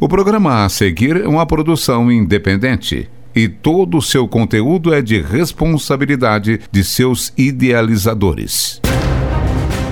O programa a seguir é uma produção independente e todo o seu conteúdo é de responsabilidade de seus idealizadores.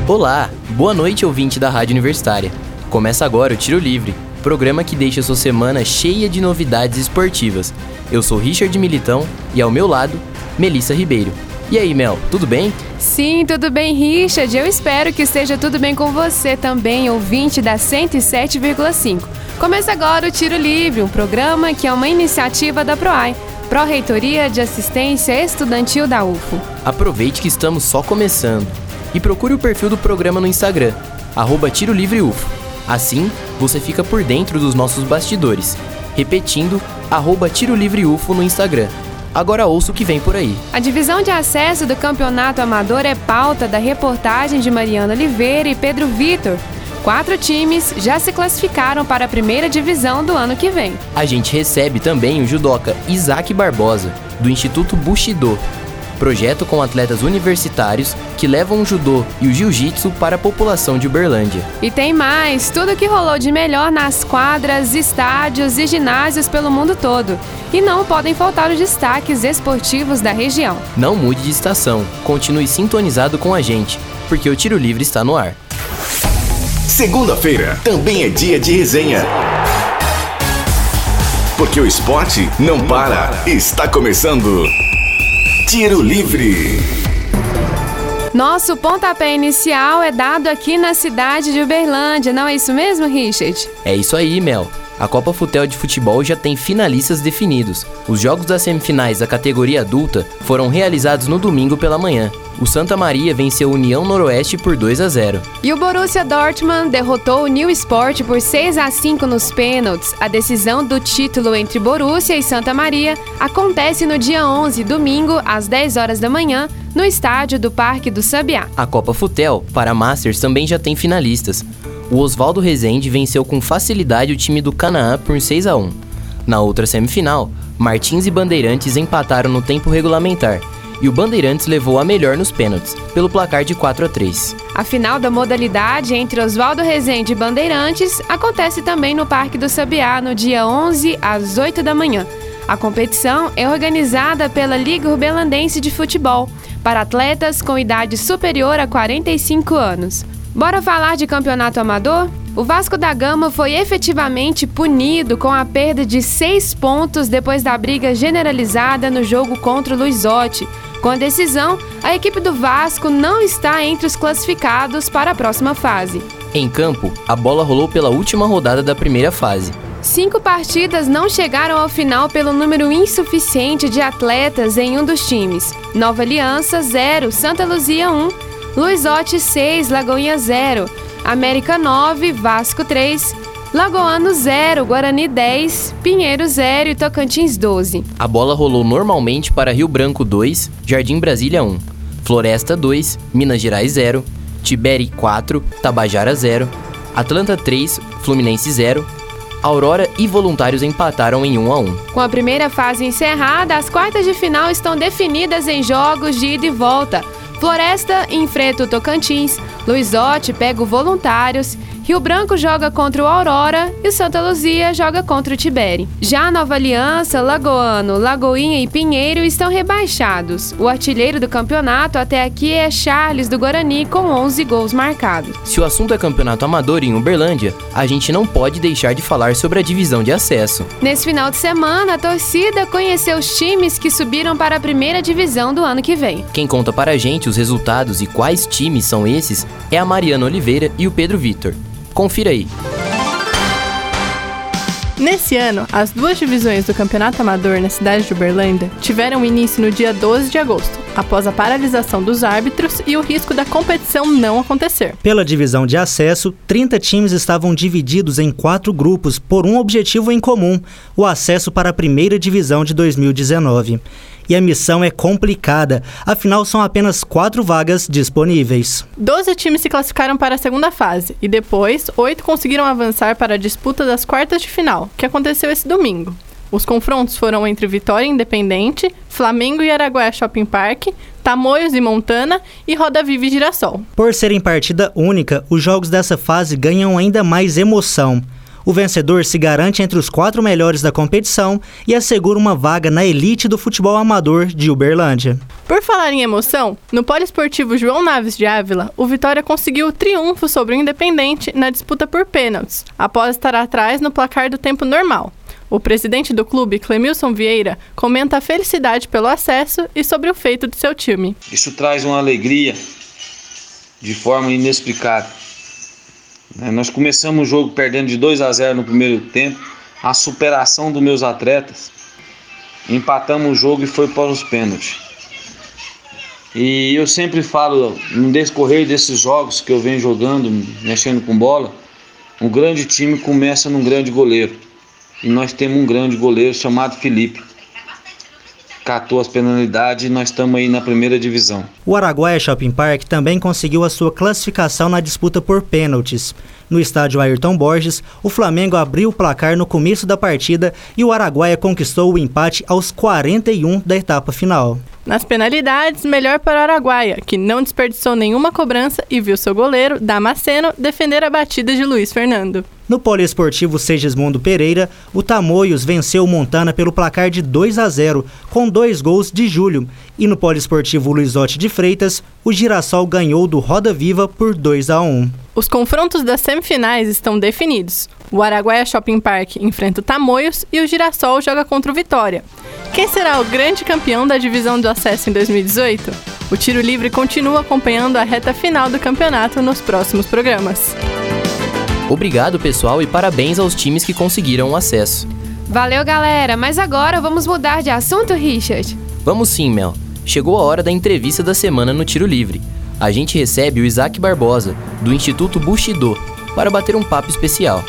Olá, boa noite, ouvinte da Rádio Universitária. Começa agora o Tiro Livre, programa que deixa sua semana cheia de novidades esportivas. Eu sou Richard Militão e ao meu lado, Melissa Ribeiro. E aí, Mel, tudo bem? Sim, tudo bem, Richard. Eu espero que esteja tudo bem com você também, ouvinte da 107,5. Começa agora o Tiro Livre, um programa que é uma iniciativa da PROAI, Pró-Reitoria de Assistência Estudantil da UFO. Aproveite que estamos só começando e procure o perfil do programa no Instagram, arroba Tiro Livre UFO. Assim, você fica por dentro dos nossos bastidores. Repetindo, arroba Tiro Livre UFO no Instagram. Agora ouça o que vem por aí. A divisão de acesso do campeonato amador é pauta da reportagem de Mariana Oliveira e Pedro Vitor. Quatro times já se classificaram para a primeira divisão do ano que vem. A gente recebe também o judoca Isaac Barbosa, do Instituto Bushido, projeto com atletas universitários que levam o judô e o jiu-jitsu para a população de Uberlândia. E tem mais, tudo que rolou de melhor nas quadras, estádios e ginásios pelo mundo todo. E não podem faltar os destaques esportivos da região. Não mude de estação, continue sintonizado com a gente, porque o Tiro Livre está no ar. Segunda-feira também é dia de resenha. Porque o esporte não para. Está começando. Tiro Livre. Nosso pontapé inicial é dado aqui na cidade de Uberlândia, não é isso mesmo, Richard? É isso aí, Mel. A Copa Futel de Futebol já tem finalistas definidos. Os jogos das semifinais da categoria adulta foram realizados no domingo pela manhã. O Santa Maria venceu o União Noroeste por 2 a 0. E o Borussia Dortmund derrotou o New Sport por 6 a 5 nos pênaltis. A decisão do título entre Borussia e Santa Maria acontece no dia 11, domingo, às 10 horas da manhã, no estádio do Parque do Sabiá. A Copa Futel para Masters também já tem finalistas. O Oswaldo Rezende venceu com facilidade o time do Canaã por 6 a 1. Na outra semifinal, Martins e Bandeirantes empataram no tempo regulamentar e o Bandeirantes levou a melhor nos pênaltis, pelo placar de 4 a 3. A final da modalidade entre Oswaldo Rezende e Bandeirantes acontece também no Parque do Sabiá no dia 11 às 8 da manhã. A competição é organizada pela Liga Urbelandense de Futebol para atletas com idade superior a 45 anos. Bora falar de campeonato amador? O Vasco da Gama foi efetivamente punido com a perda de seis pontos depois da briga generalizada no jogo contra o Luizotti. Com a decisão, a equipe do Vasco não está entre os classificados para a próxima fase. Em campo, a bola rolou pela última rodada da primeira fase. Cinco partidas não chegaram ao final pelo número insuficiente de atletas em um dos times. Nova Aliança 0, Santa Luzia 1, Luizotti 6, Lagoinha 0, América 9, Vasco 3, Lagoano 0, Guarani 10, Pinheiro 0 e Tocantins 12. A bola rolou normalmente para Rio Branco 2, Jardim Brasília 1, Floresta 2, Minas Gerais 0, Tiberi 4, Tabajara 0, Atlanta 3, Fluminense 0, Aurora e Voluntários empataram em 1 a 1. Com a primeira fase encerrada, as quartas de final estão definidas em jogos de ida e volta. Floresta enfrenta o Tocantins, Luizotti pega o Voluntários, Rio Branco joga contra o Aurora e o Santa Luzia joga contra o Tibere. Já Nova Aliança, Lagoano, Lagoinha e Pinheiro estão rebaixados. O artilheiro do campeonato até aqui é Charles do Guarani com 11 gols marcados. Se o assunto é campeonato amador em Uberlândia, a gente não pode deixar de falar sobre a divisão de acesso. Nesse final de semana, a torcida conheceu os times que subiram para a primeira divisão do ano que vem. Quem conta para a gente os resultados e quais times são esses é a Mariana Oliveira e o Pedro Vitor. Confira aí. Nesse ano, as duas divisões do Campeonato Amador na cidade de Uberlândia tiveram início no dia 12 de agosto, após a paralisação dos árbitros e o risco da competição não acontecer. Pela divisão de acesso, 30 times estavam divididos em quatro grupos por um objetivo em comum: o acesso para a primeira divisão de 2019 e a missão é complicada, afinal são apenas quatro vagas disponíveis. Doze times se classificaram para a segunda fase e depois oito conseguiram avançar para a disputa das quartas de final, que aconteceu esse domingo. Os confrontos foram entre Vitória Independente, Flamengo e Araguaia Shopping Park, Tamoios e Montana e Roda Viva e Girassol. Por serem partida única, os jogos dessa fase ganham ainda mais emoção. O vencedor se garante entre os quatro melhores da competição e assegura uma vaga na elite do futebol amador de Uberlândia. Por falar em emoção, no Poliesportivo João Naves de Ávila, o Vitória conseguiu o triunfo sobre o Independente na disputa por pênaltis, após estar atrás no placar do tempo normal. O presidente do clube, Clemilson Vieira, comenta a felicidade pelo acesso e sobre o feito de seu time. Isso traz uma alegria de forma inexplicável. Né, nós começamos o jogo perdendo de 2 a 0 no primeiro tempo, a superação dos meus atletas. Empatamos o jogo e foi para os pênaltis. E eu sempre falo, no decorrer desses jogos que eu venho jogando, mexendo com bola, um grande time começa num grande goleiro. E nós temos um grande goleiro chamado Felipe. Catou as penalidades e nós estamos aí na primeira divisão. O Araguaia Shopping Park também conseguiu a sua classificação na disputa por pênaltis. No estádio Ayrton Borges, o Flamengo abriu o placar no começo da partida e o Araguaia conquistou o empate aos 41 da etapa final. Nas penalidades, melhor para o Araguaia, que não desperdiçou nenhuma cobrança e viu seu goleiro, Damasceno, defender a batida de Luiz Fernando. No poliesportivo Segismundo Pereira, o Tamoios venceu o Montana pelo placar de 2 a 0, com dois gols de Júlio. E no poliesportivo Luizote de Freitas, o Girassol ganhou do Roda Viva por 2 a 1. Os confrontos das semifinais estão definidos. O Araguaia Shopping Park enfrenta o Tamoios e o Girassol joga contra o Vitória. Quem será o grande campeão da divisão do acesso em 2018? O Tiro Livre continua acompanhando a reta final do campeonato nos próximos programas. Obrigado, pessoal, e parabéns aos times que conseguiram o acesso. Valeu, galera, mas agora vamos mudar de assunto, Richard. Vamos sim, Mel. Chegou a hora da entrevista da semana no Tiro Livre. A gente recebe o Isaac Barbosa, do Instituto Bushido, para bater um papo especial.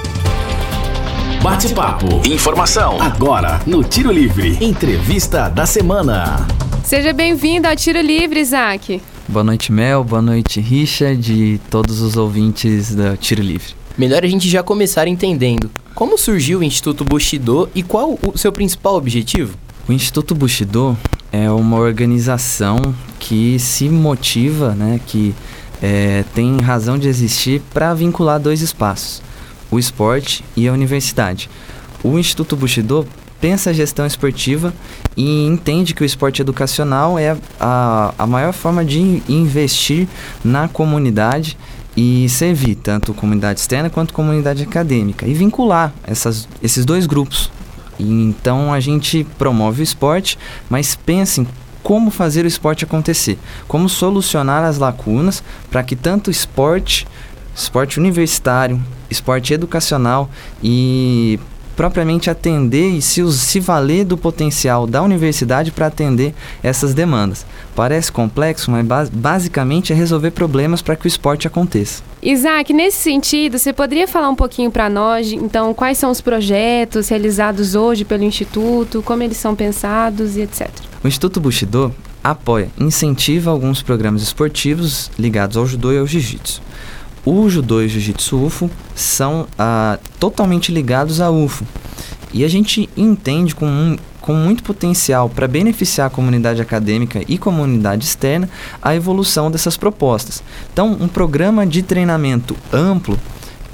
Bate-papo. Informação. Agora, no Tiro Livre. Entrevista da semana. Seja bem-vindo ao Tiro Livre, Isaac. Boa noite, Mel. Boa noite, Richard e todos os ouvintes da Tiro Livre. Melhor a gente já começar entendendo como surgiu o Instituto Bushido e qual o seu principal objetivo? O Instituto Bushido é uma organização que se motiva, né, que é, tem razão de existir para vincular dois espaços, o esporte e a universidade. O Instituto Bushido pensa a gestão esportiva e entende que o esporte educacional é a, a maior forma de investir na comunidade e servir tanto comunidade externa quanto comunidade acadêmica e vincular essas, esses dois grupos. Então a gente promove o esporte, mas pensa em como fazer o esporte acontecer, como solucionar as lacunas para que tanto esporte, esporte universitário, esporte educacional e propriamente atender e se, se valer do potencial da universidade para atender essas demandas. Parece complexo, mas basicamente é resolver problemas para que o esporte aconteça. Isaac, nesse sentido, você poderia falar um pouquinho para nós, então, quais são os projetos realizados hoje pelo Instituto, como eles são pensados e etc. O Instituto Bushido apoia, incentiva alguns programas esportivos ligados ao judô e ao jiu-jitsu. O judô e o jiu-jitsu UFO são ah, totalmente ligados à UFO. E a gente entende com, um, com muito potencial para beneficiar a comunidade acadêmica e comunidade externa a evolução dessas propostas. Então, um programa de treinamento amplo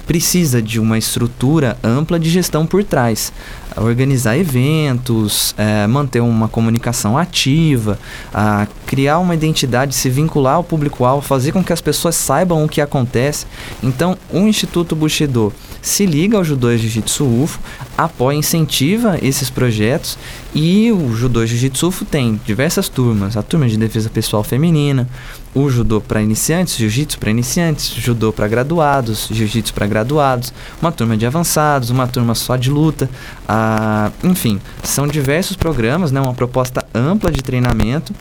precisa de uma estrutura ampla de gestão por trás. Organizar eventos, é, manter uma comunicação ativa, a criar uma identidade, se vincular ao público-alvo, fazer com que as pessoas saibam o que acontece. Então, o Instituto Bushido se liga ao Judô Jiu-Jitsu UFO, apoia, incentiva esses projetos e o Judô Jiu-Jitsu UFO tem diversas turmas, a turma de defesa pessoal feminina, o judô para iniciantes, jiu-jitsu para iniciantes, judô para graduados, jiu-jitsu para graduados, uma turma de avançados, uma turma só de luta, ah, enfim, são diversos programas, né, uma proposta ampla de treinamento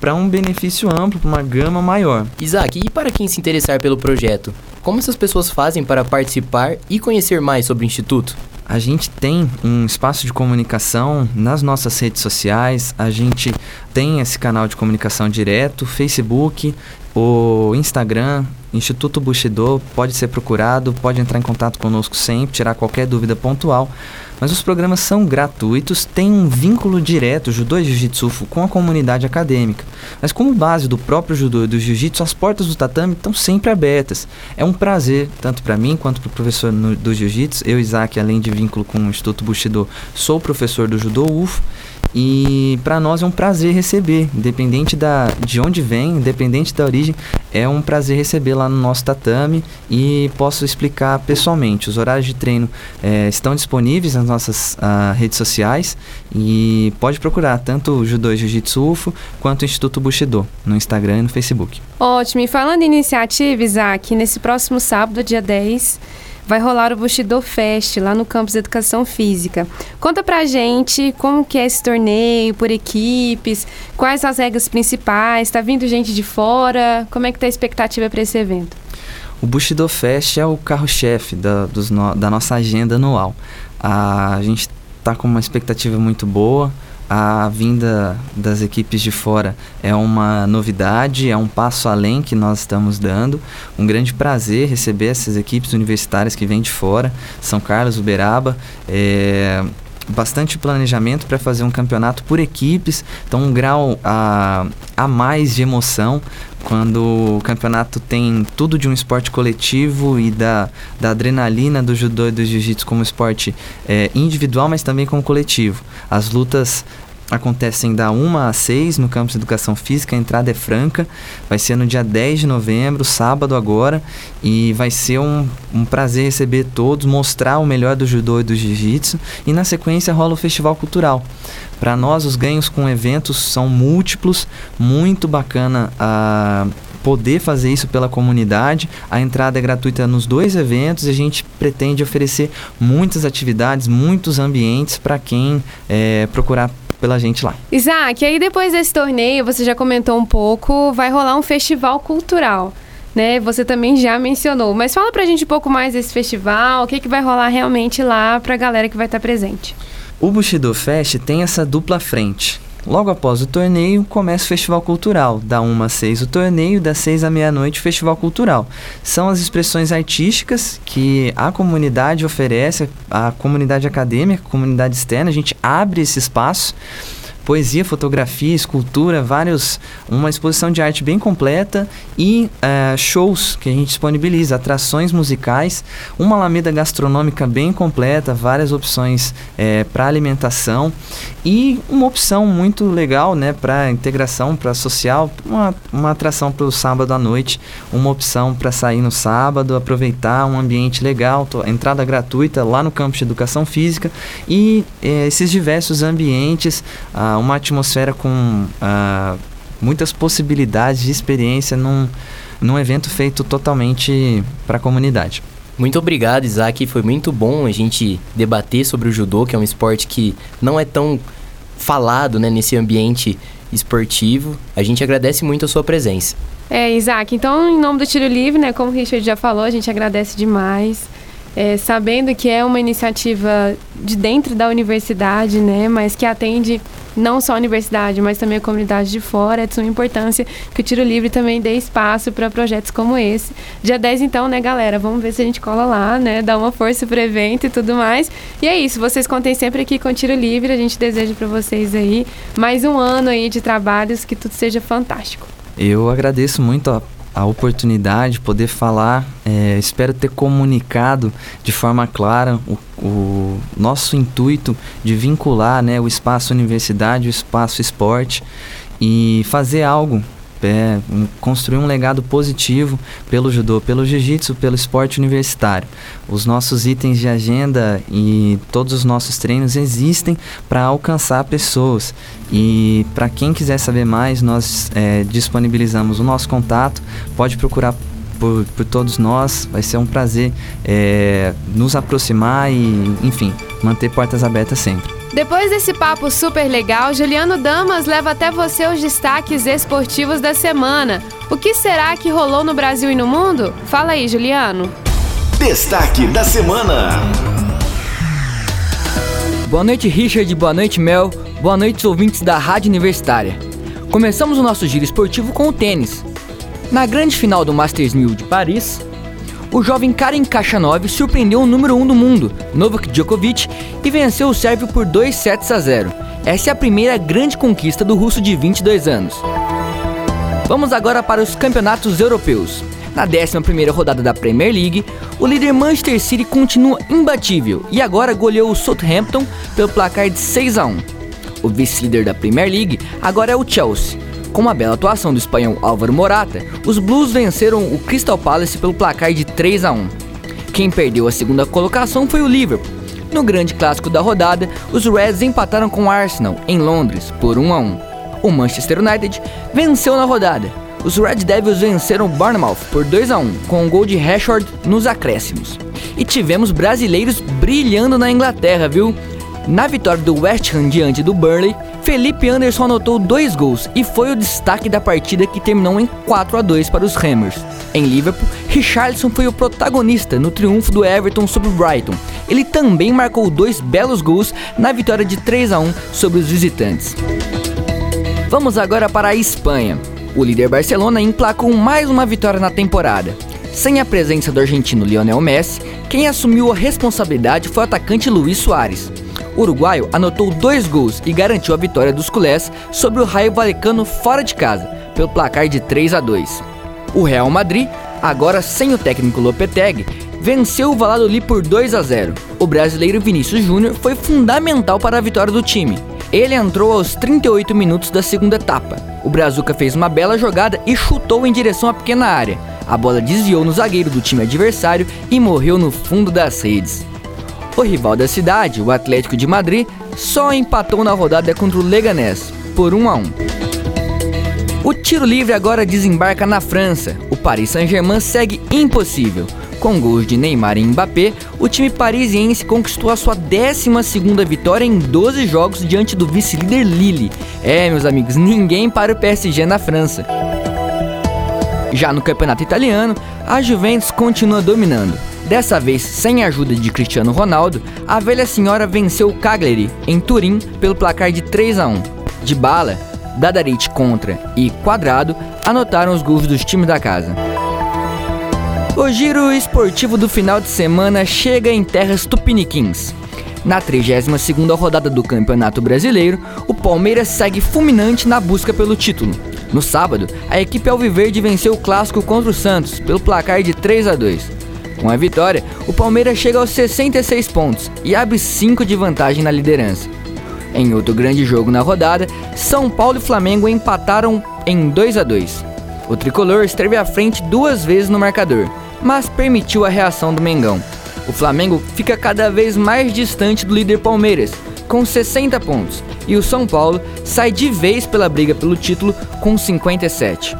para um benefício amplo, para uma gama maior. Isaac, e para quem se interessar pelo projeto, como essas pessoas fazem para participar e conhecer mais sobre o Instituto? A gente tem um espaço de comunicação nas nossas redes sociais, a gente tem esse canal de comunicação direto, Facebook, o Instagram Instituto Bushido, pode ser procurado, pode entrar em contato conosco sempre, tirar qualquer dúvida pontual. Mas os programas são gratuitos, têm um vínculo direto, judô e jiu-jitsu, com a comunidade acadêmica. Mas como base do próprio judô e do jiu-jitsu, as portas do tatame estão sempre abertas. É um prazer, tanto para mim quanto para o professor no, do jiu-jitsu. Eu, Isaac, além de vínculo com o Instituto Bushido, sou professor do judô UFO. E para nós é um prazer receber, independente da, de onde vem, independente da origem, é um prazer receber lá no nosso tatame e posso explicar pessoalmente. Os horários de treino é, estão disponíveis nas nossas uh, redes sociais e pode procurar tanto o Judô Jiu-Jitsu UFO quanto o Instituto Bushido no Instagram e no Facebook. Ótimo. E falando em iniciativa, Isaac, nesse próximo sábado, dia 10 vai rolar o Bushido Fest lá no campus de Educação Física. Conta pra gente como que é esse torneio, por equipes, quais as regras principais, tá vindo gente de fora, como é que tá a expectativa para esse evento? O Bushido Fest é o carro-chefe da, da nossa agenda anual. A gente está com uma expectativa muito boa a vinda das equipes de fora é uma novidade, é um passo além que nós estamos dando. Um grande prazer receber essas equipes universitárias que vêm de fora, São Carlos, Uberaba. É, bastante planejamento para fazer um campeonato por equipes, então um grau a, a mais de emoção quando o campeonato tem tudo de um esporte coletivo e da, da adrenalina do judô e do jiu-jitsu como esporte é, individual, mas também como coletivo. As lutas acontecem da 1 a 6 no campus de educação física, a entrada é franca, vai ser no dia 10 de novembro, sábado agora, e vai ser um, um prazer receber todos, mostrar o melhor do judô e do jiu-jitsu, e na sequência rola o festival cultural. Para nós, os ganhos com eventos são múltiplos, muito bacana a poder fazer isso pela comunidade. A entrada é gratuita nos dois eventos e a gente pretende oferecer muitas atividades, muitos ambientes para quem é, procurar pela gente lá. Isaac, aí depois desse torneio, você já comentou um pouco, vai rolar um festival cultural. Né? Você também já mencionou, mas fala pra gente um pouco mais desse festival, o que, que vai rolar realmente lá pra galera que vai estar presente. O Bushido Fest tem essa dupla frente. Logo após o torneio, começa o Festival Cultural. Da 1 às 6 o torneio, das 6 à meia-noite o Festival Cultural. São as expressões artísticas que a comunidade oferece, a comunidade acadêmica, a comunidade externa. A gente abre esse espaço poesia, fotografia, escultura, vários, uma exposição de arte bem completa e uh, shows que a gente disponibiliza, atrações musicais, uma alameda gastronômica bem completa, várias opções é, para alimentação e uma opção muito legal, né, para integração, para social, uma, uma atração para o sábado à noite, uma opção para sair no sábado, aproveitar um ambiente legal, entrada gratuita lá no campus de educação física e é, esses diversos ambientes, uh, uma atmosfera com uh, muitas possibilidades de experiência num, num evento feito totalmente para a comunidade. Muito obrigado, Isaac. Foi muito bom a gente debater sobre o judô, que é um esporte que não é tão falado né, nesse ambiente esportivo. A gente agradece muito a sua presença. É, Isaac, então, em nome do Tiro Livre, né, como o Richard já falou, a gente agradece demais é, sabendo que é uma iniciativa de dentro da universidade, né, mas que atende não só a universidade, mas também a comunidade de fora, é de suma importância que o Tiro Livre também dê espaço para projetos como esse. Dia 10, então, né, galera? Vamos ver se a gente cola lá, né? Dá uma força pro evento e tudo mais. E é isso, vocês contem sempre aqui com o Tiro Livre. A gente deseja para vocês aí mais um ano aí de trabalhos, que tudo seja fantástico. Eu agradeço muito a a oportunidade de poder falar. É, espero ter comunicado de forma clara o, o, nosso intuito de vincular né, o espaço universidade, o espaço esporte e fazer algo é, construir um legado positivo pelo judô, pelo jiu-jitsu, pelo esporte universitário. Os nossos itens de agenda e todos os nossos treinos existem para alcançar pessoas. E para quem quiser saber mais, nós é, disponibilizamos o nosso contato. Pode procurar por, por, todos nós. Vai ser um prazer é, nos aproximar e, enfim, manter portas abertas sempre. Depois desse papo super legal, Juliano Damas leva até você os destaques esportivos da semana. O que será que rolou no Brasil e no mundo? Fala aí, Juliano. Destaque da semana. Boa noite, Richard. Boa noite, Mel. Boa noite, ouvintes da Rádio Universitária. Começamos o nosso giro esportivo com o tênis. Na grande final do Masters 1000 de Paris, o jovem Karen Khachanov surpreendeu o número 1 um do mundo, Novak Djokovic, e venceu o sérvio por 2 sets a 0. Essa é a primeira grande conquista do russo de 22 anos. Vamos agora para os campeonatos europeus. Na 11ª rodada da Premier League, o líder Manchester City continua imbatível e agora goleou o Southampton pelo placar de 6 a 1. O vice-líder da Premier League agora é o Chelsea. Com uma bela atuação do espanhol Álvaro Morata, os Blues venceram o Crystal Palace pelo placar de 3 a 1. Quem perdeu a segunda colocação foi o Liverpool. No grande clássico da rodada, os Reds empataram com o Arsenal em Londres por 1 a 1. O Manchester United venceu na rodada. Os Red Devils venceram o Bournemouth por 2 a 1 com um gol de Rashford nos acréscimos. E tivemos brasileiros brilhando na Inglaterra, viu? Na vitória do West Ham diante do Burnley, Felipe Anderson anotou dois gols e foi o destaque da partida que terminou em 4 a 2 para os Hammers. Em Liverpool, Richarlison foi o protagonista no triunfo do Everton sobre o Brighton. Ele também marcou dois belos gols na vitória de 3 a 1 sobre os visitantes. Vamos agora para a Espanha. O líder Barcelona emplacou mais uma vitória na temporada. Sem a presença do argentino Lionel Messi, quem assumiu a responsabilidade foi o atacante Luiz Soares. O uruguaio anotou dois gols e garantiu a vitória dos culés sobre o Raio Vallecano fora de casa, pelo placar de 3 a 2. O Real Madrid, agora sem o técnico Lopetegui, venceu o Valladolid por 2 a 0. O brasileiro Vinícius Júnior foi fundamental para a vitória do time. Ele entrou aos 38 minutos da segunda etapa. O Brazuca fez uma bela jogada e chutou em direção à pequena área. A bola desviou no zagueiro do time adversário e morreu no fundo das redes. O rival da cidade, o Atlético de Madrid, só empatou na rodada contra o Leganés, por 1 a 1. O tiro livre agora desembarca na França. O Paris Saint-Germain segue impossível. Com gols de Neymar e Mbappé, o time parisiense conquistou a sua 12ª vitória em 12 jogos diante do vice-líder Lille. É, meus amigos, ninguém para o PSG na França. Já no campeonato italiano, a Juventus continua dominando. Dessa vez, sem a ajuda de Cristiano Ronaldo, a velha senhora venceu o Cagliari em Turim pelo placar de 3 a 1. De bala, Dadarit contra e Quadrado anotaram os gols dos times da casa. O giro esportivo do final de semana chega em terras tupiniquins. Na 32ª rodada do Campeonato Brasileiro, o Palmeiras segue fulminante na busca pelo título. No sábado, a equipe alviverde venceu o clássico contra o Santos pelo placar de 3 a 2. Com a vitória, o Palmeiras chega aos 66 pontos e abre 5 de vantagem na liderança. Em outro grande jogo na rodada, São Paulo e Flamengo empataram em 2 a 2. O tricolor esteve à frente duas vezes no marcador, mas permitiu a reação do Mengão. O Flamengo fica cada vez mais distante do líder Palmeiras, com 60 pontos, e o São Paulo sai de vez pela briga pelo título com 57.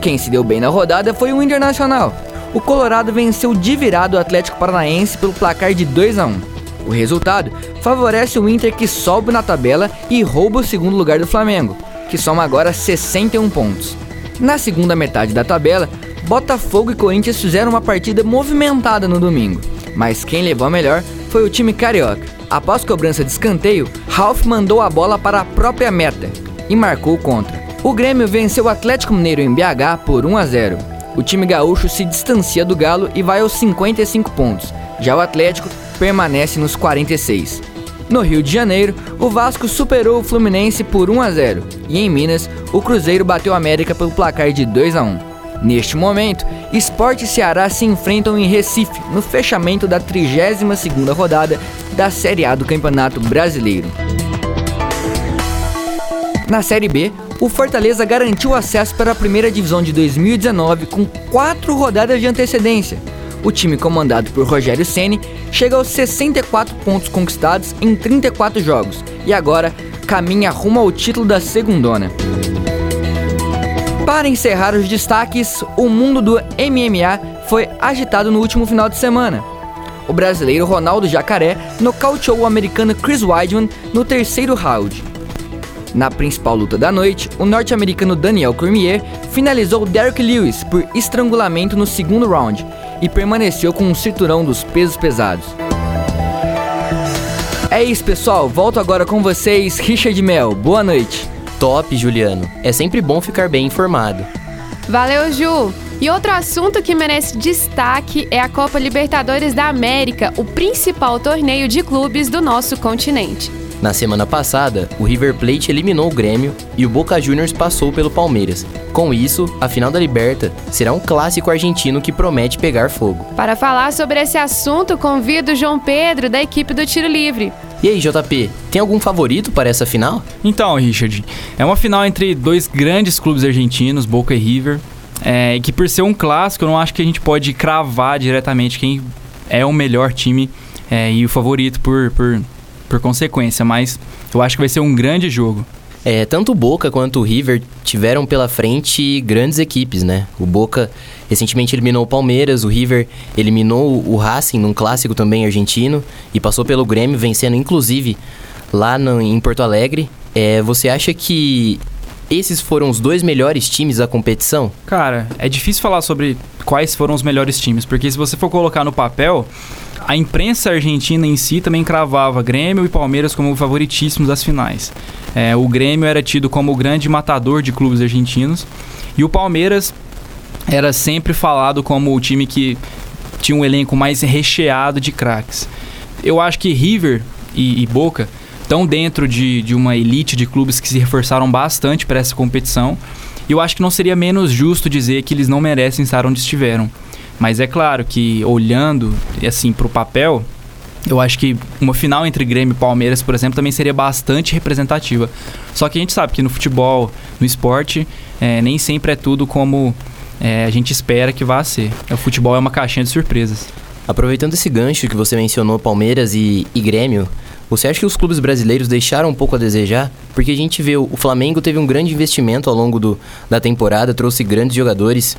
Quem se deu bem na rodada foi o Internacional, o Colorado venceu de virado o Atlético Paranaense pelo placar de 2 a 1. O resultado favorece o Inter que sobe na tabela e rouba o segundo lugar do Flamengo, que soma agora 61 pontos. Na segunda metade da tabela, Botafogo e Corinthians fizeram uma partida movimentada no domingo, mas quem levou a melhor foi o time carioca. Após cobrança de escanteio, Ralph mandou a bola para a própria meta e marcou contra. O Grêmio venceu o Atlético Mineiro em BH por 1 a 0 o time gaúcho se distancia do Galo e vai aos 55 pontos. Já o Atlético permanece nos 46. No Rio de Janeiro, o Vasco superou o Fluminense por 1 a 0 e em Minas, o Cruzeiro bateu a América pelo placar de 2 a 1. Neste momento, Sport e Ceará se enfrentam em Recife no fechamento da 32ª rodada da Série A do Campeonato Brasileiro. Na Série B, o Fortaleza garantiu acesso para a primeira divisão de 2019 com quatro rodadas de antecedência. O time comandado por Rogério Ceni chega aos 64 pontos conquistados em 34 jogos e agora caminha rumo ao título da segundona. Para encerrar os destaques, o mundo do MMA foi agitado no último final de semana. O brasileiro Ronaldo Jacaré nocauteou o americano Chris Weidman no terceiro round. Na principal luta da noite, o norte-americano Daniel Cormier finalizou Derek Lewis por estrangulamento no segundo round e permaneceu com um cinturão dos pesos pesados. É isso, pessoal. Volto agora com vocês, Richard Mel. Boa noite. Top, Juliano. É sempre bom ficar bem informado. Valeu, Ju! E outro assunto que merece destaque é a Copa Libertadores da América, o principal torneio de clubes do nosso continente. Na semana passada, o River Plate eliminou o Grêmio e o Boca Juniors passou pelo Palmeiras. Com isso, a final da Liberta será um clássico argentino que promete pegar fogo. Para falar sobre esse assunto, convido o João Pedro, da equipe do Tiro Livre. E aí, JP, tem algum favorito para essa final? Então, Richard, é uma final entre dois grandes clubes argentinos, Boca e River. É, que por ser um clássico, eu não acho que a gente pode cravar diretamente quem é o melhor time é, e o favorito por, por, por consequência, mas eu acho que vai ser um grande jogo. É, tanto o Boca quanto o River tiveram pela frente grandes equipes, né? O Boca recentemente eliminou o Palmeiras, o River eliminou o Racing num clássico também argentino e passou pelo Grêmio, vencendo inclusive lá no, em Porto Alegre. É, você acha que esses foram os dois melhores times da competição? Cara, é difícil falar sobre quais foram os melhores times, porque se você for colocar no papel, a imprensa argentina em si também cravava Grêmio e Palmeiras como favoritíssimos das finais. É, o Grêmio era tido como o grande matador de clubes argentinos e o Palmeiras era sempre falado como o time que tinha um elenco mais recheado de craques. Eu acho que River e, e Boca estão dentro de, de uma elite de clubes que se reforçaram bastante para essa competição. E eu acho que não seria menos justo dizer que eles não merecem estar onde estiveram. Mas é claro que olhando assim para o papel, eu acho que uma final entre Grêmio e Palmeiras, por exemplo, também seria bastante representativa. Só que a gente sabe que no futebol, no esporte, é, nem sempre é tudo como é, a gente espera que vá ser. O futebol é uma caixinha de surpresas. Aproveitando esse gancho que você mencionou, Palmeiras e, e Grêmio, você acha que os clubes brasileiros deixaram um pouco a desejar? Porque a gente vê o Flamengo teve um grande investimento ao longo do, da temporada, trouxe grandes jogadores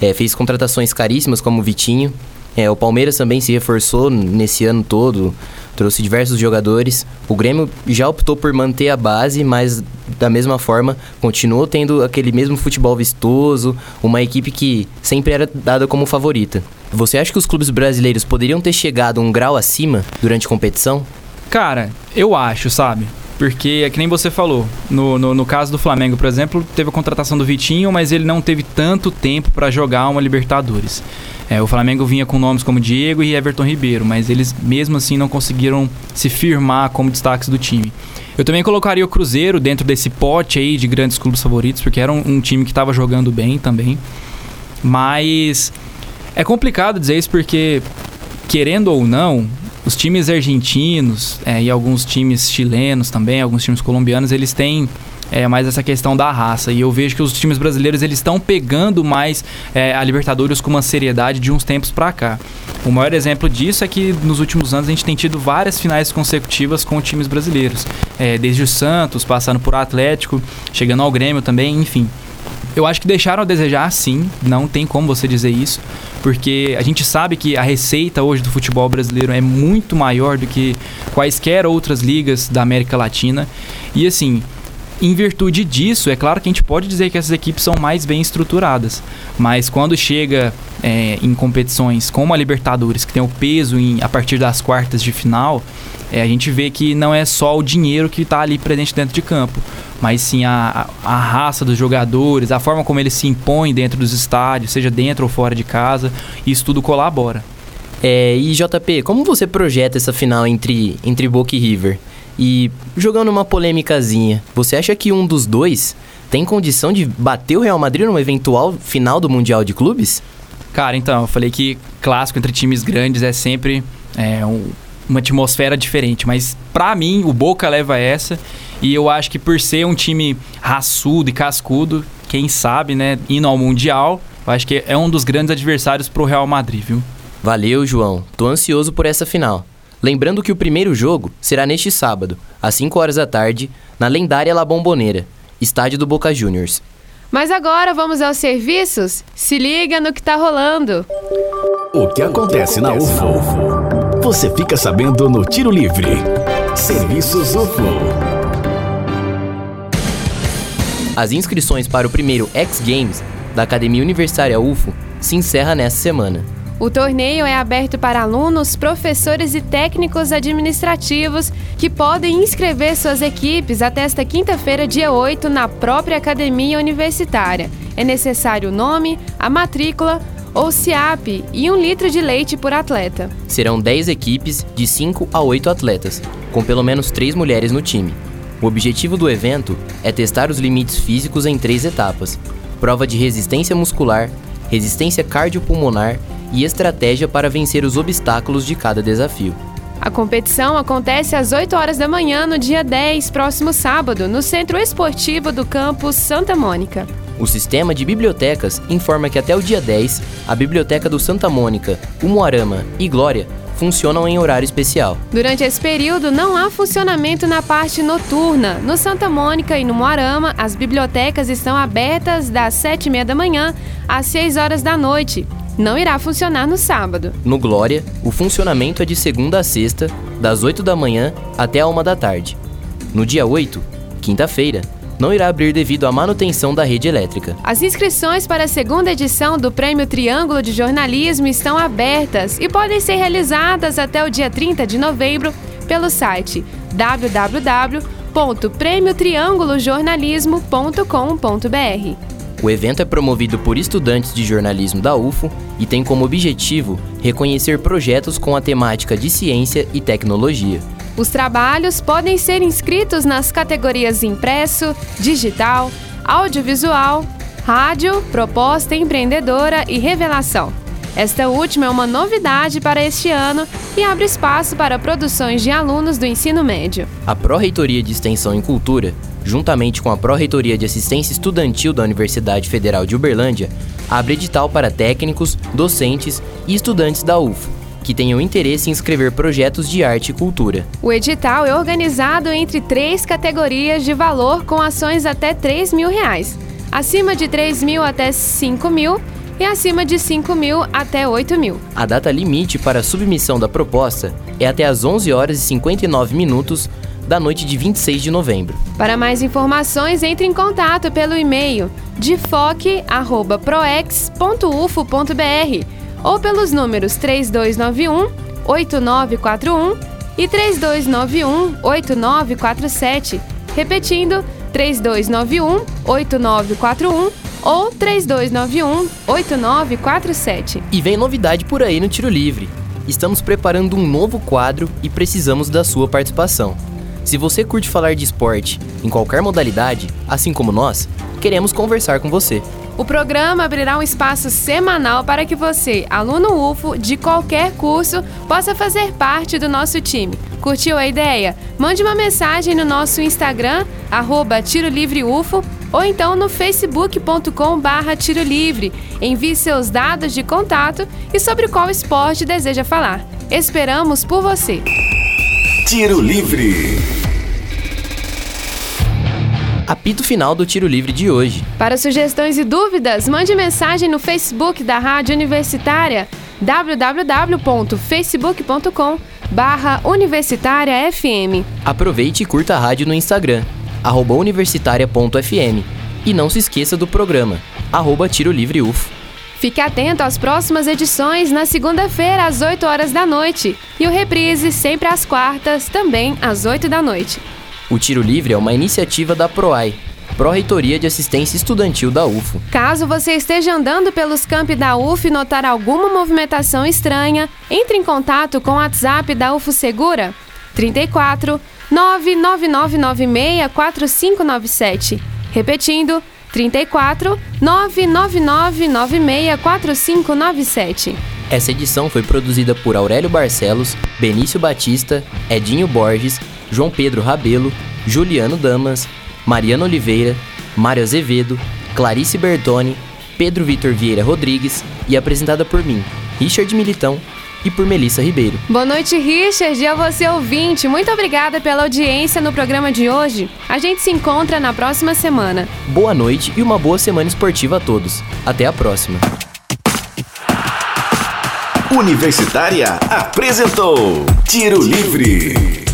é, fez contratações caríssimas como o Vitinho. É, o Palmeiras também se reforçou nesse ano todo, trouxe diversos jogadores. O Grêmio já optou por manter a base, mas da mesma forma continuou tendo aquele mesmo futebol vistoso, uma equipe que sempre era dada como favorita. Você acha que os clubes brasileiros poderiam ter chegado um grau acima durante a competição? Cara, eu acho, sabe? Porque é que nem você falou, no, no, no, caso do Flamengo, por exemplo, teve a contratação do Vitinho, mas ele não teve tanto tempo para jogar uma Libertadores. É, o Flamengo vinha com nomes como Diego e Everton Ribeiro, mas eles mesmo assim não conseguiram se firmar como destaques do time. Eu também colocaria o Cruzeiro dentro desse pote aí de grandes clubes favoritos, porque era um, um time que estava jogando bem também. Mas é complicado dizer isso porque, querendo ou não, os times argentinos é, e alguns times chilenos também, alguns times colombianos, eles têm é, mais essa questão da raça. E eu vejo que os times brasileiros eles estão pegando mais é, a Libertadores com uma seriedade de uns tempos para cá. O maior exemplo disso é que nos últimos anos a gente tem tido várias finais consecutivas com times brasileiros. É, desde o Santos, passando por Atlético, chegando ao Grêmio também, enfim. Eu acho que deixaram a desejar, sim, não tem como você dizer isso, porque a gente sabe que a receita hoje do futebol brasileiro é muito maior do que quaisquer outras ligas da América Latina. E assim, em virtude disso, é claro que a gente pode dizer que essas equipes são mais bem estruturadas, mas quando chega é, em competições como a Libertadores, que tem o peso em, a partir das quartas de final, é, a gente vê que não é só o dinheiro que está ali presente dentro de campo, mas sim a, a, raça dos jogadores, a forma como eles se impõem dentro dos estádios, seja dentro ou fora de casa, isso tudo colabora. É, e JP, como você projeta essa final entre, entre Boca e River? E jogando uma polêmicazinha, você acha que um dos dois tem condição de bater o Real Madrid numa eventual final do Mundial de Clubes? Cara, então, eu falei que clássico entre times grandes é sempre é, um, uma atmosfera diferente, mas para mim o Boca leva essa e eu acho que por ser um time raçudo e cascudo, quem sabe, né, indo ao Mundial, eu acho que é um dos grandes adversários pro Real Madrid, viu? Valeu, João. Tô ansioso por essa final. Lembrando que o primeiro jogo será neste sábado, às 5 horas da tarde, na lendária La Bombonera, estádio do Boca Juniors. Mas agora vamos aos serviços? Se liga no que tá rolando. O que acontece na UFO? Você fica sabendo no Tiro Livre. Serviços UFO. As inscrições para o primeiro X Games da Academia Universitária UFO se encerra nesta semana. O torneio é aberto para alunos, professores e técnicos administrativos que podem inscrever suas equipes até esta quinta-feira, dia 8, na própria academia universitária. É necessário o nome, a matrícula ou CIAP e um litro de leite por atleta. Serão 10 equipes de 5 a 8 atletas, com pelo menos 3 mulheres no time. O objetivo do evento é testar os limites físicos em três etapas: prova de resistência muscular, resistência cardiopulmonar e estratégia para vencer os obstáculos de cada desafio. A competição acontece às 8 horas da manhã no dia 10, próximo sábado, no Centro Esportivo do campus Santa Mônica. O sistema de bibliotecas informa que até o dia 10, a Biblioteca do Santa Mônica, Umuarama e Glória funcionam em horário especial. Durante esse período, não há funcionamento na parte noturna. No Santa Mônica e no Moarama, as bibliotecas estão abertas das 7h30 da manhã às 6 horas da noite. Não irá funcionar no sábado. No Glória, o funcionamento é de segunda a sexta, das 8 da manhã até a 1 da tarde. No dia 8, quinta-feira, não irá abrir devido à manutenção da rede elétrica. As inscrições para a segunda edição do Prêmio Triângulo de Jornalismo estão abertas e podem ser realizadas até o dia 30 de novembro pelo site www.premiotriangulojornalismo.com.br. O evento é promovido por estudantes de jornalismo da UFO e tem como objetivo reconhecer projetos com a temática de ciência e tecnologia. Os trabalhos podem ser inscritos nas categorias impresso, digital, audiovisual, rádio, proposta empreendedora e revelação. Esta última é uma novidade para este ano e abre espaço para produções de alunos do ensino médio. A Pró-Reitoria de Extensão em Cultura, juntamente com a Pró-Reitoria de Assistência Estudantil da Universidade Federal de Uberlândia, abre edital para técnicos, docentes e estudantes da UFO que tenham interesse em inscrever projetos de arte e cultura. O edital é organizado entre três categorias de valor com ações até 3 mil reais, acima de 3 mil até 5 mil e acima de 5 mil até 8 mil. A data limite para a submissão da proposta é até às 11 horas e 59 minutos da noite de 26 de novembro. Para mais informações, entre em contato pelo e-mail difoque@proex.ufo.br ou pelos números 3291 8941 e 3291 8947, repetindo 3291 8941 ou 3291 8947. E vem novidade por aí no Tiro Livre. Estamos preparando um novo quadro e precisamos da sua participação. Se você curte falar de esporte em qualquer modalidade, assim como nós, queremos conversar com você. O programa abrirá um espaço semanal para que você, aluno UFO de qualquer curso, possa fazer parte do nosso time. Curtiu a ideia? Mande uma mensagem no nosso Instagram, arroba Tiro Livre UFO, ou então no facebook.com barra Tiro Livre. Envie seus dados de contato e sobre qual esporte deseja falar. Esperamos por você. Tiro Livre apito final do tiro livre de hoje. Para sugestões e dúvidas, mande mensagem no Facebook da Rádio Universitária www.facebook.com barra Universitária FM. Aproveite e curta a rádio no Instagram, arroba universitária.fm. E não se esqueça do programa, arroba Tiro Livre UFO. Fique atento às próximas edições na segunda-feira, às 8 horas da noite. E o reprise sempre às quartas, também às 8 da noite. O Tiro Livre é uma iniciativa da PROAI, Pró-Reitoria de Assistência Estudantil da UFO. Caso você esteja andando pelos campi da UF e notar alguma movimentação estranha, entre em contato com o WhatsApp da UFO Segura 34 99996 4597. Repetindo, 34 99996 4597. Essa edição foi produzida por Aurélio Barcelos, Benício Batista, Edinho Borges João Pedro Rabelo, Juliano Damas, Mariana Oliveira, Mário Azevedo, Clarice Bertoni, Pedro Vitor Vieira Rodrigues e apresentada por mim, Richard Militão e por Melissa Ribeiro. Boa noite, Richard, e a você ouvinte. Muito obrigada pela audiência no programa de hoje. A gente se encontra na próxima semana. Boa noite e uma boa semana esportiva a todos. Até a próxima. Universitária apresentou Tiro Livre.